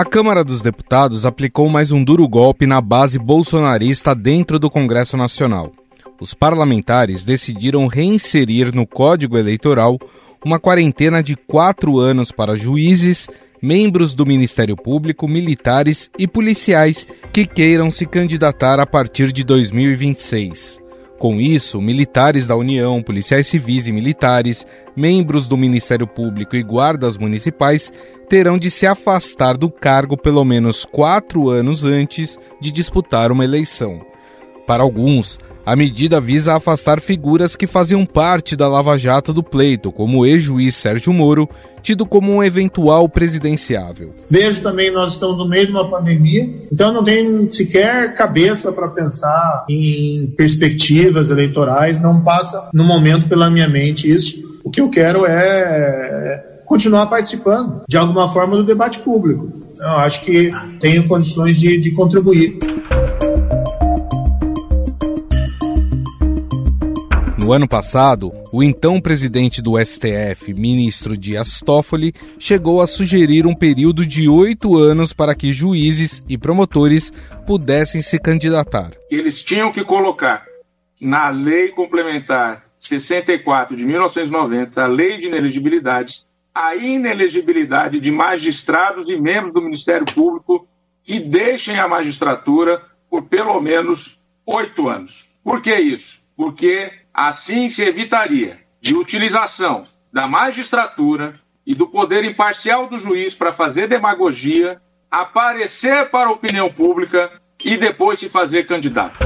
A Câmara dos Deputados aplicou mais um duro golpe na base bolsonarista dentro do Congresso Nacional. Os parlamentares decidiram reinserir no Código Eleitoral uma quarentena de quatro anos para juízes, membros do Ministério Público, militares e policiais que queiram se candidatar a partir de 2026. Com isso, militares da União, policiais civis e militares, membros do Ministério Público e guardas municipais terão de se afastar do cargo pelo menos quatro anos antes de disputar uma eleição. Para alguns, a medida visa afastar figuras que faziam parte da Lava Jato do pleito, como o ex-juiz Sérgio Moro, tido como um eventual presidenciável. Vejo também nós estamos no meio de uma pandemia, então não tem sequer cabeça para pensar em perspectivas eleitorais, não passa no momento pela minha mente isso. O que eu quero é continuar participando de alguma forma do debate público. Eu acho que tenho condições de, de contribuir. No ano passado, o então presidente do STF, ministro Dias Toffoli, chegou a sugerir um período de oito anos para que juízes e promotores pudessem se candidatar. Eles tinham que colocar na lei complementar 64 de 1990, a lei de inelegibilidades, a inelegibilidade de magistrados e membros do Ministério Público que deixem a magistratura por pelo menos oito anos. Por que isso? Porque Assim se evitaria de utilização da magistratura e do poder imparcial do juiz para fazer demagogia, aparecer para a opinião pública e depois se fazer candidato.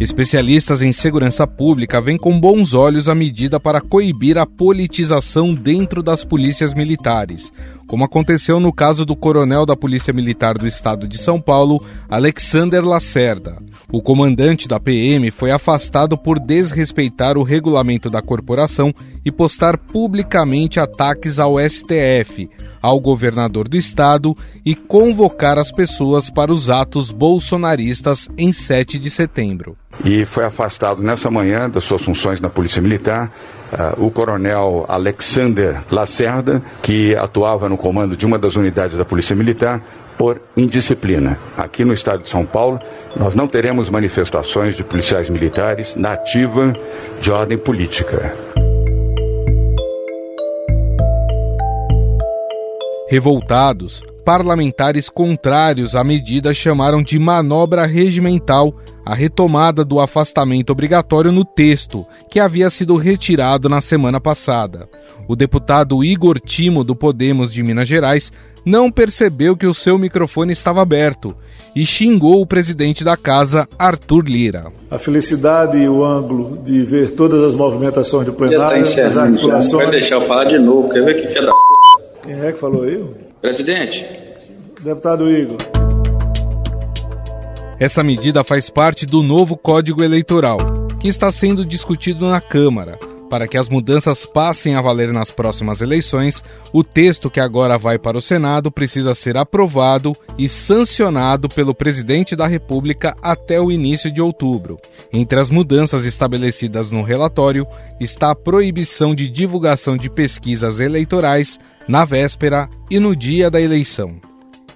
Especialistas em segurança pública veem com bons olhos a medida para coibir a politização dentro das polícias militares, como aconteceu no caso do coronel da Polícia Militar do Estado de São Paulo, Alexander Lacerda. O comandante da PM foi afastado por desrespeitar o regulamento da corporação e postar publicamente ataques ao STF, ao governador do estado e convocar as pessoas para os atos bolsonaristas em 7 de setembro. E foi afastado nessa manhã das suas funções na Polícia Militar uh, o coronel Alexander Lacerda, que atuava no comando de uma das unidades da Polícia Militar, por indisciplina. Aqui no estado de São Paulo, nós não teremos manifestações de policiais militares na ativa de ordem política. Revoltados, parlamentares contrários à medida chamaram de manobra regimental a retomada do afastamento obrigatório no texto, que havia sido retirado na semana passada. O deputado Igor Timo, do Podemos de Minas Gerais, não percebeu que o seu microfone estava aberto e xingou o presidente da casa, Arthur Lira. A felicidade e o ângulo de ver todas as movimentações do plenário, tá as articulações... Vai deixar eu falar de novo, quer ver que filha da... Quem é que falou aí? Presidente. Deputado Igor. Essa medida faz parte do novo Código Eleitoral, que está sendo discutido na Câmara. Para que as mudanças passem a valer nas próximas eleições, o texto que agora vai para o Senado precisa ser aprovado e sancionado pelo presidente da República até o início de outubro. Entre as mudanças estabelecidas no relatório está a proibição de divulgação de pesquisas eleitorais na véspera e no dia da eleição.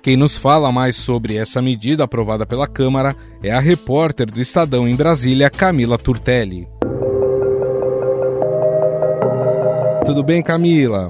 Quem nos fala mais sobre essa medida aprovada pela Câmara é a repórter do Estadão em Brasília, Camila Turtelli. Tudo bem, Camila?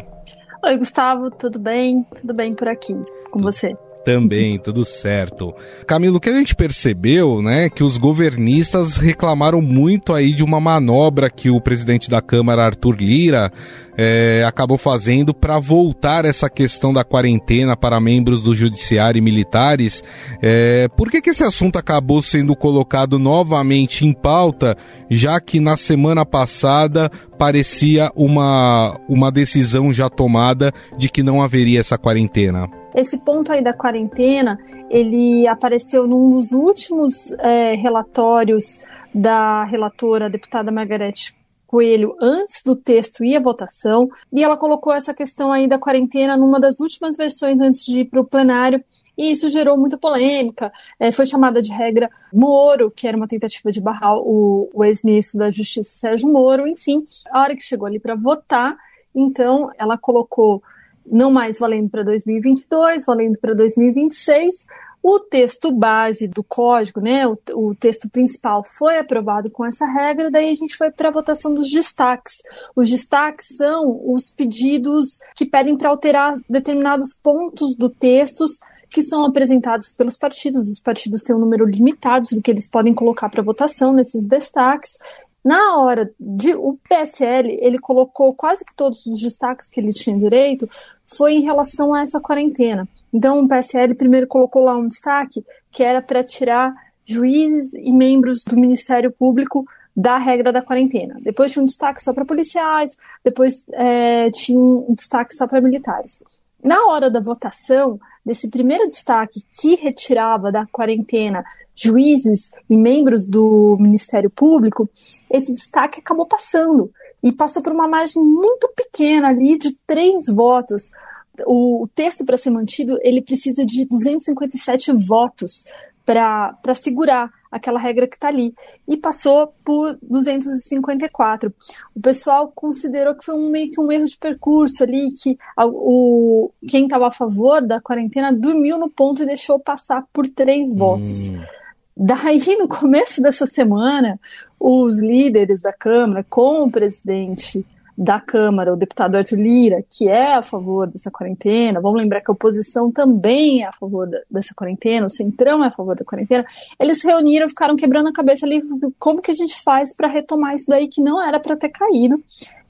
Oi, Gustavo, tudo bem? Tudo bem por aqui com você? Também, tudo certo. Camilo, o que a gente percebeu, né, que os governistas reclamaram muito aí de uma manobra que o presidente da Câmara, Arthur Lira, é, acabou fazendo para voltar essa questão da quarentena para membros do judiciário e militares. É, por que, que esse assunto acabou sendo colocado novamente em pauta, já que na semana passada parecia uma, uma decisão já tomada de que não haveria essa quarentena? Esse ponto aí da quarentena, ele apareceu num dos últimos é, relatórios da relatora, deputada Margarete Coelho, antes do texto e a votação, e ela colocou essa questão aí da quarentena numa das últimas versões antes de ir para o plenário, e isso gerou muita polêmica. É, foi chamada de regra Moro, que era uma tentativa de barrar o, o ex-ministro da Justiça, Sérgio Moro, enfim. A hora que chegou ali para votar, então ela colocou não mais valendo para 2022, valendo para 2026. O texto base do código, né, o, o, texto principal foi aprovado com essa regra, daí a gente foi para a votação dos destaques. Os destaques são os pedidos que pedem para alterar determinados pontos do texto que são apresentados pelos partidos. Os partidos têm um número limitado do que eles podem colocar para votação nesses destaques, na hora de o PSL, ele colocou quase que todos os destaques que ele tinha direito foi em relação a essa quarentena. Então, o PSL primeiro colocou lá um destaque que era para tirar juízes e membros do Ministério Público da regra da quarentena. Depois tinha um destaque só para policiais, depois é, tinha um destaque só para militares. Na hora da votação, desse primeiro destaque que retirava da quarentena juízes e membros do Ministério Público, esse destaque acabou passando e passou por uma margem muito pequena ali de três votos. O, texto para ser mantido ele precisa de 257 votos para segurar aquela regra que está ali. E passou por 254. O pessoal considerou que foi um, meio que um erro de percurso ali, que a, o, quem estava a favor da quarentena dormiu no ponto e deixou passar por três votos. Daí, no começo dessa semana, os líderes da Câmara, com o presidente da Câmara, o deputado Arthur Lira, que é a favor dessa quarentena, vamos lembrar que a oposição também é a favor da, dessa quarentena, o Centrão é a favor da quarentena, eles se reuniram, ficaram quebrando a cabeça ali, como que a gente faz para retomar isso daí que não era para ter caído,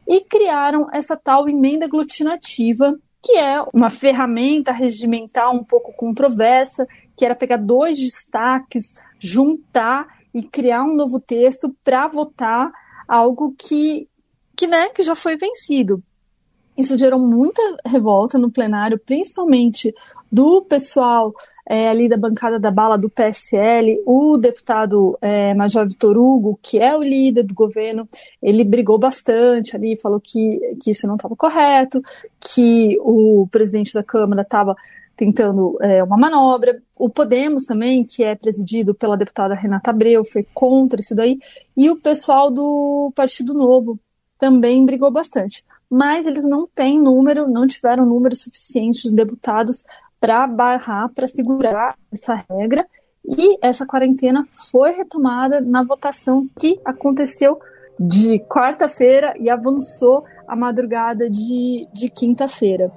e criaram essa tal emenda aglutinativa que é uma ferramenta regimental um pouco controversa, que era pegar dois destaques, juntar e criar um novo texto para votar algo que, que, né, que já foi vencido. Isso gerou muita revolta no plenário, principalmente do pessoal é, ali da bancada da bala do PSL, o deputado é, Major Vitor Hugo, que é o líder do governo, ele brigou bastante ali, falou que, que isso não estava correto, que o presidente da Câmara estava tentando é, uma manobra. O Podemos também, que é presidido pela deputada Renata Abreu, foi contra isso daí. E o pessoal do Partido Novo também brigou bastante. Mas eles não têm número, não tiveram número suficiente de deputados para barrar, para segurar essa regra. E essa quarentena foi retomada na votação que aconteceu de quarta-feira e avançou a madrugada de, de quinta-feira.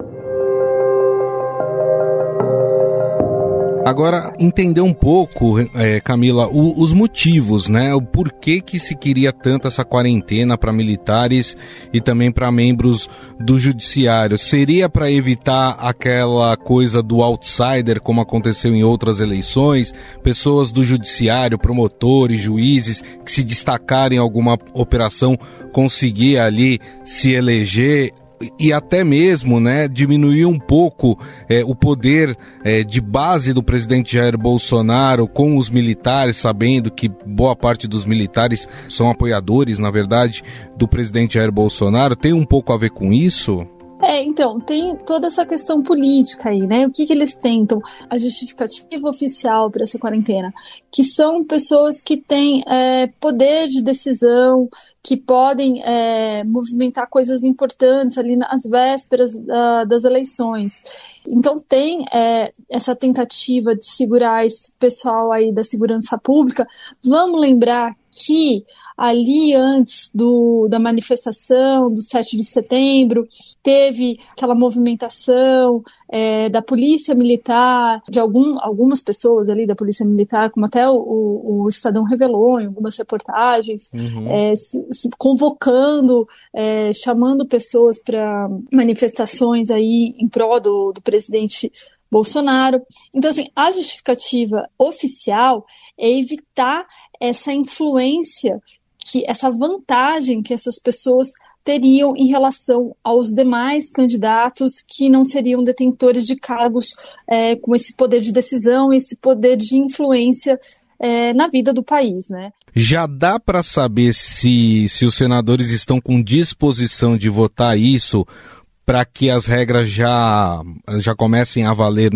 Agora, entender um pouco, é, Camila, o, os motivos, né? O porquê que se queria tanto essa quarentena para militares e também para membros do judiciário. Seria para evitar aquela coisa do outsider, como aconteceu em outras eleições? Pessoas do judiciário, promotores, juízes, que se destacarem em alguma operação, conseguir ali se eleger e até mesmo né, diminuir um pouco é, o poder é, de base do presidente Jair Bolsonaro com os militares, sabendo que boa parte dos militares são apoiadores, na verdade, do presidente Jair Bolsonaro. Tem um pouco a ver com isso? É, então, tem toda essa questão política aí, né? O que, que eles tentam? A justificativa oficial para essa quarentena, que são pessoas que têm é, poder de decisão, que podem é, movimentar coisas importantes ali nas vésperas da, das eleições. Então, tem é, essa tentativa de segurar esse pessoal aí da segurança pública. Vamos lembrar que ali antes do, da manifestação do 7 de setembro, teve aquela movimentação é, da polícia militar, de algum, algumas pessoas ali da polícia militar, como até o, o, o Estadão revelou em algumas reportagens, uhum. é, se, se convocando, é, chamando pessoas para manifestações aí em prol do, do presidente Bolsonaro. Então, assim, a justificativa oficial é evitar essa influência, que essa vantagem que essas pessoas teriam em relação aos demais candidatos que não seriam detentores de cargos é, com esse poder de decisão, esse poder de influência é, na vida do país, né? Já dá para saber se, se os senadores estão com disposição de votar isso para que as regras já, já comecem a valer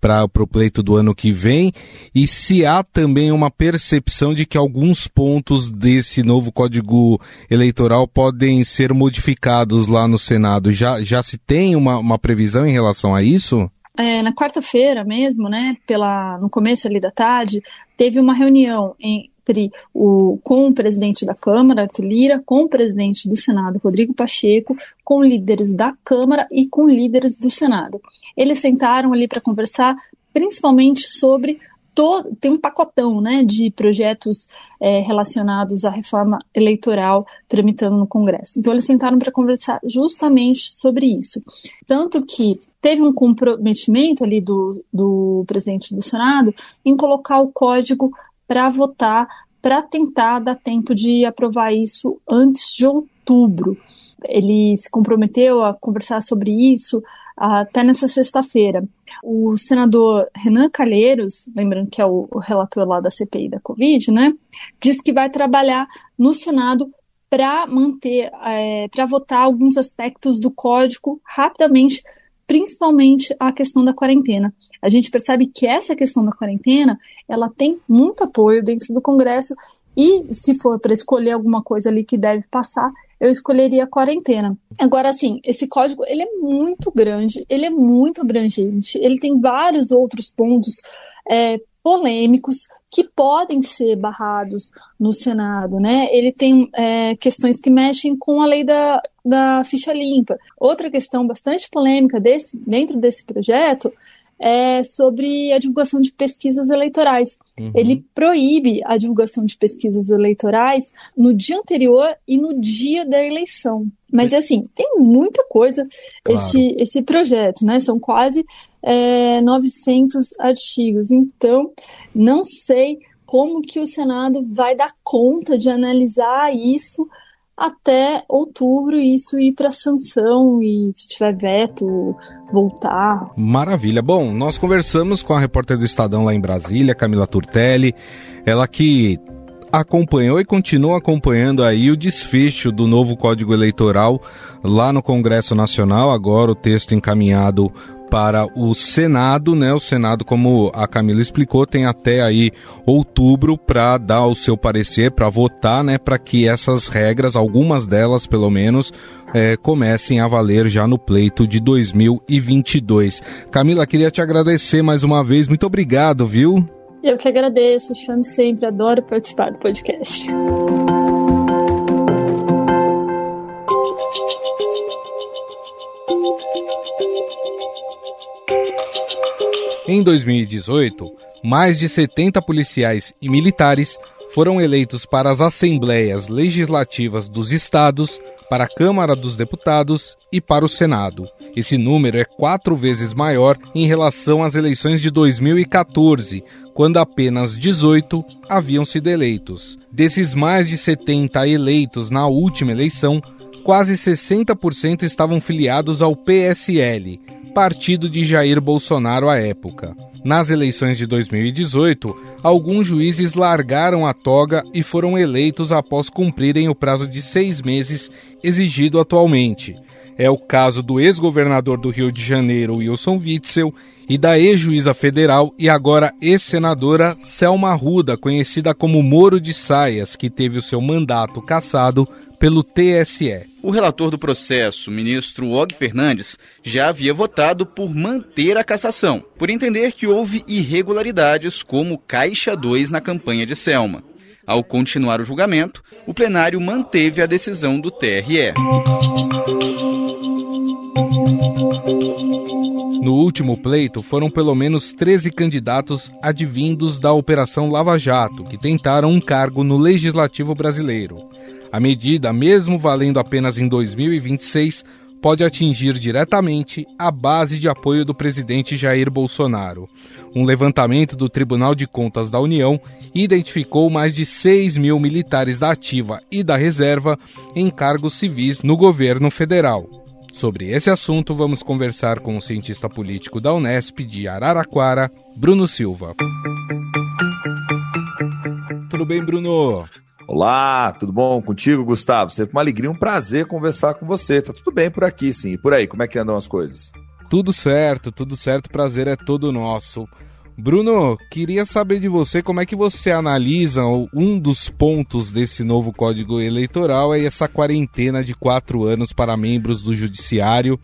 para o pleito do ano que vem e se há também uma percepção de que alguns pontos desse novo código eleitoral podem ser modificados lá no Senado. Já, já se tem uma, uma previsão em relação a isso? É, na quarta-feira mesmo, né, pela, no começo ali da tarde, teve uma reunião em, entre o, com o presidente da Câmara, Arthur Lira, com o presidente do Senado, Rodrigo Pacheco, com líderes da Câmara e com líderes do Senado. Eles sentaram ali para conversar principalmente sobre todo, tem um pacotão né, de projetos é, relacionados à reforma eleitoral tramitando no Congresso. Então, eles sentaram para conversar justamente sobre isso. Tanto que teve um comprometimento ali do, do presidente do Senado em colocar o código para votar, para tentar dar tempo de aprovar isso antes de outubro. Ele se comprometeu a conversar sobre isso até nessa sexta-feira. O senador Renan Calheiros, lembrando que é o, relator lá da CPI da Covid, né, disse que vai trabalhar no Senado para manter, é, para votar alguns aspectos do código rapidamente principalmente a questão da quarentena. A gente percebe que essa questão da quarentena, ela tem muito apoio dentro do Congresso e se for para escolher alguma coisa ali que deve passar, eu escolheria a quarentena. Agora, assim, esse código ele é muito grande, ele é muito abrangente, ele tem vários outros pontos é, polêmicos que podem ser barrados no Senado, né? Ele tem é, questões que mexem com a lei da, da ficha limpa. Outra questão bastante polêmica desse, dentro desse projeto é sobre a divulgação de pesquisas eleitorais. Uhum. Ele proíbe a divulgação de pesquisas eleitorais no dia anterior e no dia da eleição. Mas assim, tem muita coisa claro. esse, esse projeto, né? São quase é, 900 artigos. Então, não sei como que o Senado vai dar conta de analisar isso até outubro isso ir para sanção e se tiver veto voltar. Maravilha. Bom, nós conversamos com a repórter do Estadão lá em Brasília, Camila Turtelli, ela que acompanhou e continua acompanhando aí o desfecho do novo Código Eleitoral lá no Congresso Nacional, agora o texto encaminhado para o Senado, né? O Senado, como a Camila explicou, tem até aí outubro para dar o seu parecer, para votar, né? Para que essas regras, algumas delas pelo menos, é, comecem a valer já no pleito de 2022. Camila, queria te agradecer mais uma vez. Muito obrigado, viu? Eu que agradeço, chame sempre, adoro participar do podcast. Em 2018, mais de 70 policiais e militares foram eleitos para as assembleias legislativas dos estados, para a Câmara dos Deputados e para o Senado. Esse número é quatro vezes maior em relação às eleições de 2014, quando apenas 18 haviam sido eleitos. Desses mais de 70 eleitos na última eleição, quase 60% estavam filiados ao PSL, partido de Jair Bolsonaro à época. Nas eleições de 2018, alguns juízes largaram a toga e foram eleitos após cumprirem o prazo de seis meses exigido atualmente. É o caso do ex-governador do Rio de Janeiro, Wilson Witzel, e da ex-juíza federal e agora ex-senadora Selma Ruda, conhecida como Moro de Saias, que teve o seu mandato cassado pelo TSE. O relator do processo, ministro Og Fernandes, já havia votado por manter a cassação, por entender que houve irregularidades como Caixa 2 na campanha de Selma. Ao continuar o julgamento, o plenário manteve a decisão do TRE. No último pleito, foram pelo menos 13 candidatos advindos da Operação Lava Jato que tentaram um cargo no Legislativo brasileiro. A medida, mesmo valendo apenas em 2026, pode atingir diretamente a base de apoio do presidente Jair Bolsonaro. Um levantamento do Tribunal de Contas da União identificou mais de 6 mil militares da ativa e da reserva em cargos civis no governo federal. Sobre esse assunto, vamos conversar com o cientista político da Unesp de Araraquara, Bruno Silva. Tudo bem, Bruno? Olá, tudo bom contigo, Gustavo? Sempre uma alegria, um prazer conversar com você. Tá tudo bem por aqui, sim. E por aí, como é que andam as coisas? Tudo certo, tudo certo. Prazer é todo nosso. Bruno, queria saber de você como é que você analisa um dos pontos desse novo Código Eleitoral é essa quarentena de quatro anos para membros do Judiciário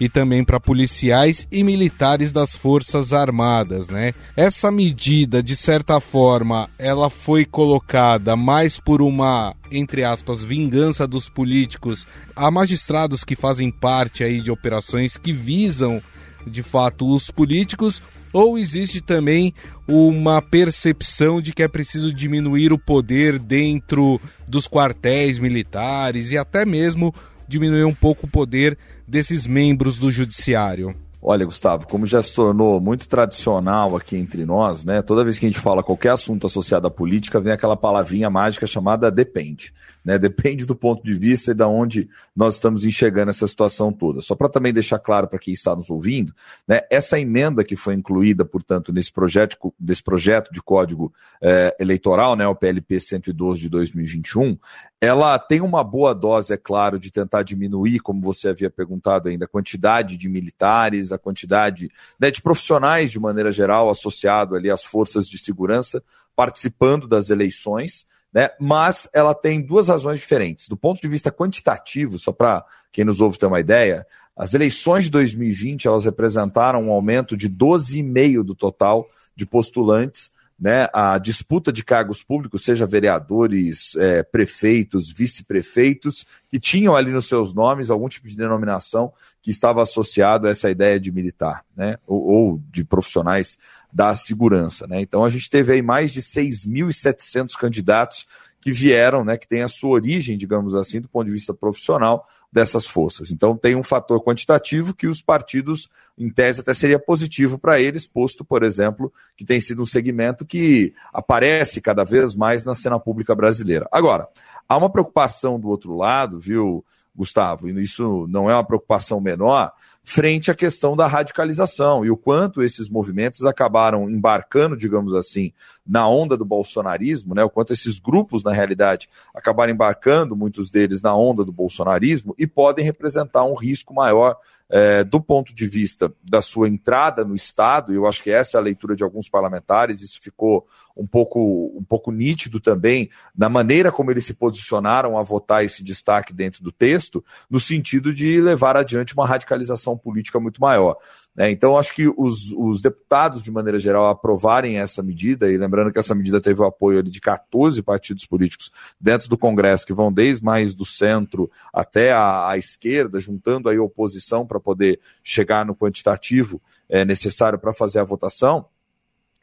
e também para policiais e militares das Forças Armadas, né? Essa medida, de certa forma, ela foi colocada mais por uma, entre aspas, vingança dos políticos a magistrados que fazem parte aí de operações que visam de fato os políticos ou existe também uma percepção de que é preciso diminuir o poder dentro dos quartéis militares e até mesmo diminuir um pouco o poder desses membros do judiciário? Olha, Gustavo, como já se tornou muito tradicional aqui entre nós, né? Toda vez que a gente fala qualquer assunto associado à política, vem aquela palavrinha mágica chamada depende. Né? Depende do ponto de vista e da onde nós estamos enxergando essa situação toda. Só para também deixar claro para quem está nos ouvindo, né? essa emenda que foi incluída, portanto, nesse projeto, desse projeto de código é, eleitoral, né? o PLP 112 de 2021, ela tem uma boa dose, é claro, de tentar diminuir, como você havia perguntado ainda, a quantidade de militares, a quantidade né, de profissionais de maneira geral associado ali às forças de segurança participando das eleições, né? Mas ela tem duas razões diferentes. Do ponto de vista quantitativo, só para quem nos ouve ter uma ideia, as eleições de 2020 elas representaram um aumento de 12,5 do total de postulantes né, a disputa de cargos públicos, seja vereadores, é, prefeitos, vice-prefeitos, que tinham ali nos seus nomes algum tipo de denominação que estava associado a essa ideia de militar, né, ou, ou de profissionais da segurança. Né. Então a gente teve aí mais de 6.700 candidatos que vieram, né, que têm a sua origem, digamos assim, do ponto de vista profissional, dessas forças. Então tem um fator quantitativo que os partidos, em tese, até seria positivo para eles, posto, por exemplo, que tem sido um segmento que aparece cada vez mais na cena pública brasileira. Agora, há uma preocupação do outro lado, viu, Gustavo, e isso não é uma preocupação menor, frente à questão da radicalização e o quanto esses movimentos acabaram embarcando, digamos assim, na onda do bolsonarismo, né? O quanto esses grupos, na realidade, acabaram embarcando, muitos deles, na onda do bolsonarismo e podem representar um risco maior é, do ponto de vista da sua entrada no Estado, e eu acho que essa é a leitura de alguns parlamentares, isso ficou um pouco, um pouco nítido também na maneira como eles se posicionaram a votar esse destaque dentro do texto, no sentido de levar adiante uma radicalização política muito maior. Né? Então, acho que os, os, deputados, de maneira geral, aprovarem essa medida, e lembrando que essa medida teve o apoio de 14 partidos políticos dentro do Congresso, que vão desde mais do centro até a, a esquerda, juntando aí oposição para poder chegar no quantitativo é, necessário para fazer a votação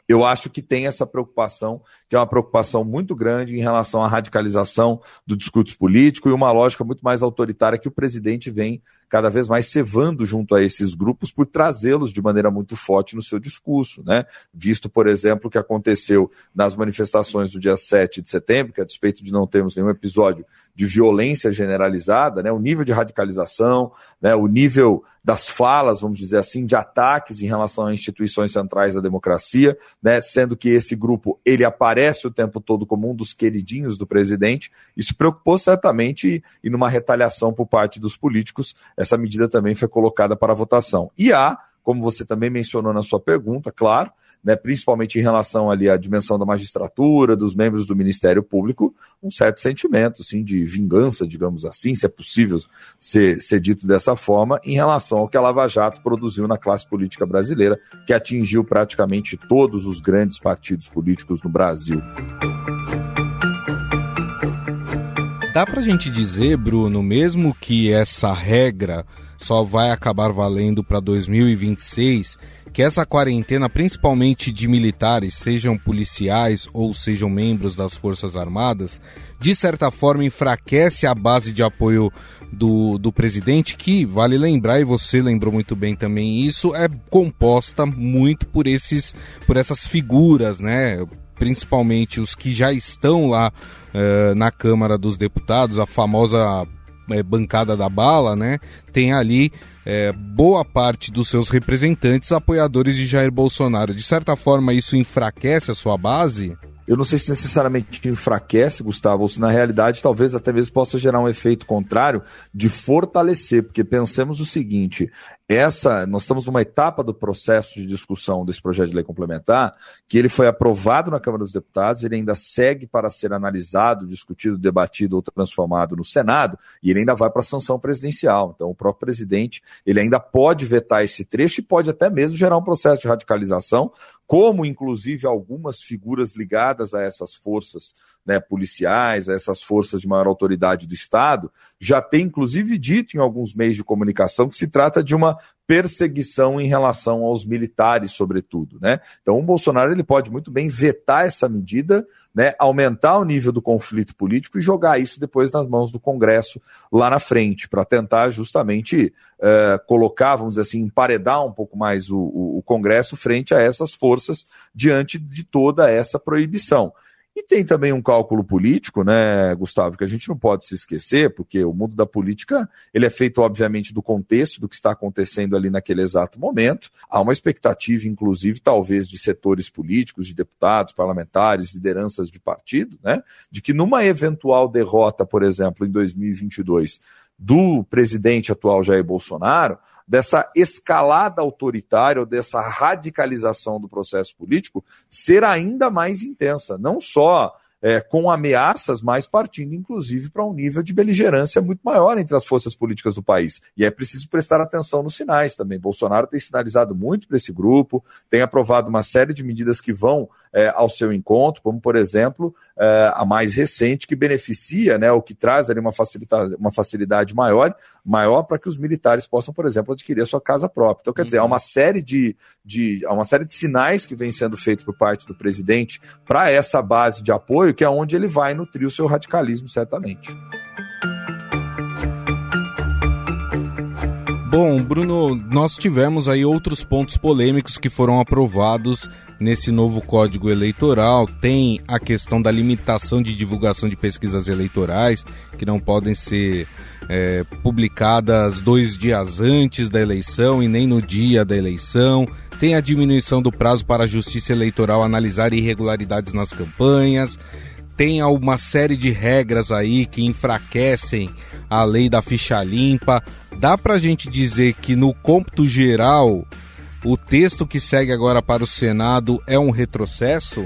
eu acho que tem essa preocupação, que é uma preocupação muito grande em relação à radicalização do discurso político e uma lógica muito mais autoritária que o presidente vem cada vez mais cevando junto a esses grupos por trazê-los de maneira muito forte no seu discurso, né? Visto, por exemplo, o que aconteceu nas manifestações do dia 7 de setembro, que a despeito de não termos nenhum episódio de violência generalizada, né? O nível de radicalização, né? O nível das falas, vamos dizer assim, de ataques em relação a instituições centrais da democracia, né? Sendo que esse grupo ele aparece o tempo todo como um dos queridinhos do presidente. Isso preocupou certamente e numa retaliação por parte dos políticos essa medida também foi colocada para votação. E há, como você também mencionou na sua pergunta, claro, né, principalmente em relação ali à dimensão da magistratura, dos membros do Ministério Público, um certo sentimento assim, de vingança, digamos assim, se é possível ser, ser dito dessa forma, em relação ao que a Lava Jato produziu na classe política brasileira, que atingiu praticamente todos os grandes partidos políticos no Brasil. Dá pra gente dizer, Bruno, mesmo que essa regra só vai acabar valendo para 2026, que essa quarentena, principalmente de militares, sejam policiais ou sejam membros das Forças Armadas, de certa forma enfraquece a base de apoio do, do presidente, que, vale lembrar, e você lembrou muito bem também isso, é composta muito por, esses, por essas figuras, né? Principalmente os que já estão lá uh, na Câmara dos Deputados, a famosa uh, bancada da bala, né? Tem ali uh, boa parte dos seus representantes apoiadores de Jair Bolsonaro. De certa forma, isso enfraquece a sua base? Eu não sei se necessariamente enfraquece, Gustavo, ou se na realidade talvez até mesmo possa gerar um efeito contrário de fortalecer, porque pensemos o seguinte: essa, nós estamos numa etapa do processo de discussão desse projeto de lei complementar, que ele foi aprovado na Câmara dos Deputados, ele ainda segue para ser analisado, discutido, debatido ou transformado no Senado, e ele ainda vai para a sanção presidencial. Então, o próprio presidente, ele ainda pode vetar esse trecho e pode até mesmo gerar um processo de radicalização, como inclusive algumas figuras ligadas a essas forças né, policiais, essas forças de maior autoridade do Estado, já tem inclusive dito em alguns meios de comunicação que se trata de uma perseguição em relação aos militares, sobretudo, né? Então, o Bolsonaro ele pode muito bem vetar essa medida, né, aumentar o nível do conflito político e jogar isso depois nas mãos do Congresso lá na frente, para tentar justamente uh, colocar, vamos dizer assim, emparedar um pouco mais o, o, o Congresso frente a essas forças diante de toda essa proibição. E tem também um cálculo político, né, Gustavo, que a gente não pode se esquecer, porque o mundo da política ele é feito, obviamente, do contexto do que está acontecendo ali naquele exato momento. Há uma expectativa, inclusive, talvez, de setores políticos, de deputados, parlamentares, lideranças de partido, né, de que numa eventual derrota, por exemplo, em 2022, do presidente atual Jair Bolsonaro, dessa escalada autoritária ou dessa radicalização do processo político ser ainda mais intensa, não só é, com ameaças, mas partindo inclusive para um nível de beligerância muito maior entre as forças políticas do país. E é preciso prestar atenção nos sinais também. Bolsonaro tem sinalizado muito para esse grupo, tem aprovado uma série de medidas que vão é, ao seu encontro, como por exemplo é, a mais recente, que beneficia, né, o que traz ali uma, facilidade, uma facilidade maior, maior para que os militares possam, por exemplo, adquirir a sua casa própria. Então, quer uhum. dizer, há uma série de, de, há uma série de sinais que vem sendo feitos por parte do presidente para essa base de apoio, que é onde ele vai nutrir o seu radicalismo, certamente. Bom, Bruno, nós tivemos aí outros pontos polêmicos que foram aprovados nesse novo Código Eleitoral. Tem a questão da limitação de divulgação de pesquisas eleitorais, que não podem ser é, publicadas dois dias antes da eleição e nem no dia da eleição. Tem a diminuição do prazo para a Justiça Eleitoral analisar irregularidades nas campanhas tem uma série de regras aí que enfraquecem a lei da ficha limpa. Dá para a gente dizer que no cômputo geral, o texto que segue agora para o Senado é um retrocesso?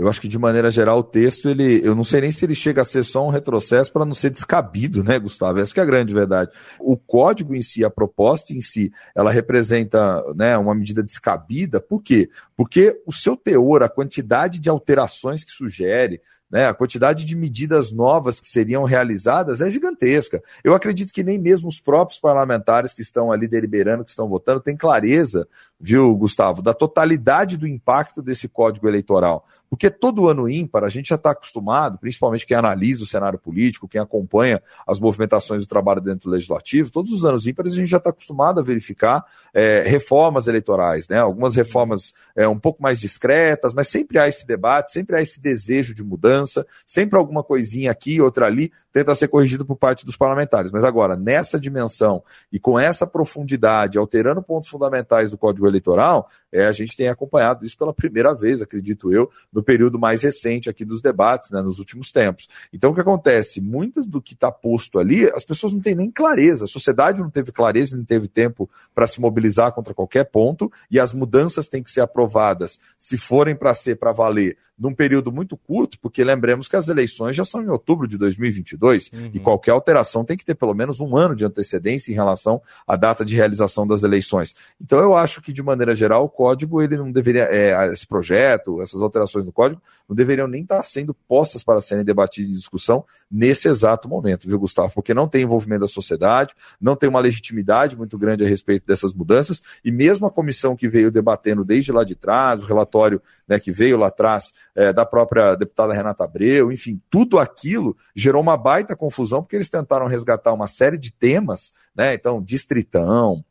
Eu acho que de maneira geral o texto, ele, eu não sei nem se ele chega a ser só um retrocesso para não ser descabido, né, Gustavo? Essa é a grande verdade. O código em si, a proposta em si, ela representa, né, uma medida descabida. Por quê? Porque o seu teor, a quantidade de alterações que sugere, né, a quantidade de medidas novas que seriam realizadas é gigantesca. Eu acredito que nem mesmo os próprios parlamentares que estão ali deliberando, que estão votando, têm clareza, viu, Gustavo, da totalidade do impacto desse código eleitoral. Porque todo ano ímpar, a gente já está acostumado, principalmente quem analisa o cenário político, quem acompanha as movimentações do trabalho dentro do legislativo, todos os anos ímpares a gente já está acostumado a verificar é, reformas eleitorais, né? Algumas reformas é, um pouco mais discretas, mas sempre há esse debate, sempre há esse desejo de mudança, sempre alguma coisinha aqui, outra ali, tenta ser corrigido por parte dos parlamentares. Mas agora, nessa dimensão e com essa profundidade, alterando pontos fundamentais do Código Eleitoral, é, a gente tem acompanhado isso pela primeira vez, acredito eu, no período mais recente aqui dos debates, né, nos últimos tempos. Então, o que acontece? Muitas do que está posto ali, as pessoas não têm nem clareza, a sociedade não teve clareza, não teve tempo para se mobilizar contra qualquer ponto, e as mudanças têm que ser aprovadas, se forem para ser para valer, num período muito curto, porque lembremos que as eleições já são em outubro de 2022 uhum. e qualquer alteração tem que ter pelo menos um ano de antecedência em relação à data de realização das eleições. Então eu acho que de maneira geral o código ele não deveria, é, esse projeto, essas alterações no código não deveriam nem estar sendo postas para serem debatidas em discussão nesse exato momento, viu Gustavo? Porque não tem envolvimento da sociedade, não tem uma legitimidade muito grande a respeito dessas mudanças e mesmo a comissão que veio debatendo desde lá de trás, o relatório né, que veio lá atrás é, da própria deputada Renata Abreu, enfim, tudo aquilo gerou uma baita confusão, porque eles tentaram resgatar uma série de temas, né? Então, distritão,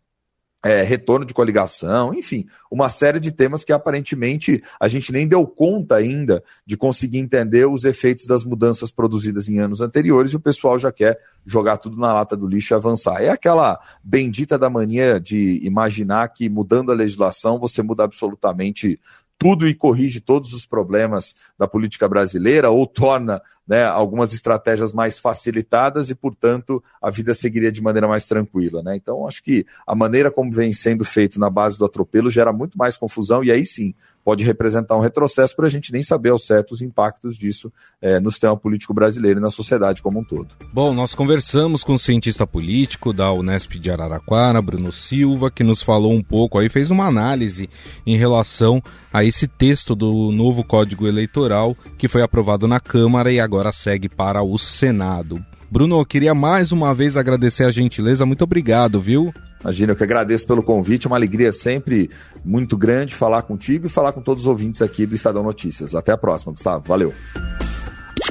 é, retorno de coligação, enfim, uma série de temas que aparentemente a gente nem deu conta ainda de conseguir entender os efeitos das mudanças produzidas em anos anteriores e o pessoal já quer jogar tudo na lata do lixo e avançar. É aquela bendita da mania de imaginar que mudando a legislação você muda absolutamente tudo e corrige todos os problemas da política brasileira ou torna né, algumas estratégias mais facilitadas e, portanto, a vida seguiria de maneira mais tranquila. Né? Então, acho que a maneira como vem sendo feito na base do atropelo gera muito mais confusão e aí sim pode representar um retrocesso para a gente nem saber ao certo os impactos disso é, no sistema político brasileiro e na sociedade como um todo. Bom, nós conversamos com o cientista político da Unesp de Araraquara, Bruno Silva, que nos falou um pouco aí, fez uma análise em relação a esse texto do novo Código Eleitoral que foi aprovado na Câmara e agora segue para o Senado. Bruno, eu queria mais uma vez agradecer a gentileza. Muito obrigado, viu? Imagina, eu que agradeço pelo convite, uma alegria sempre muito grande falar contigo e falar com todos os ouvintes aqui do Estadão Notícias. Até a próxima, Gustavo. Valeu.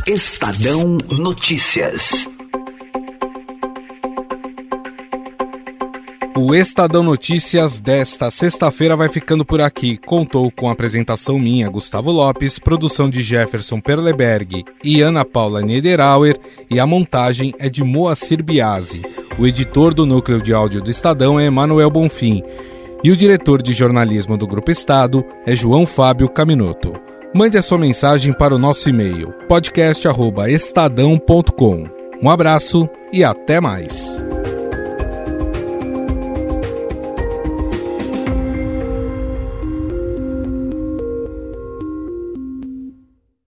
Estadão Notícias. O Estadão Notícias desta sexta-feira vai ficando por aqui. Contou com apresentação minha, Gustavo Lopes, produção de Jefferson Perleberg e Ana Paula Niederauer e a montagem é de Moacir Biasi. O editor do núcleo de áudio do Estadão é Emanuel Bonfim e o diretor de jornalismo do Grupo Estado é João Fábio Caminoto. Mande a sua mensagem para o nosso e-mail podcast@estadão.com. Um abraço e até mais.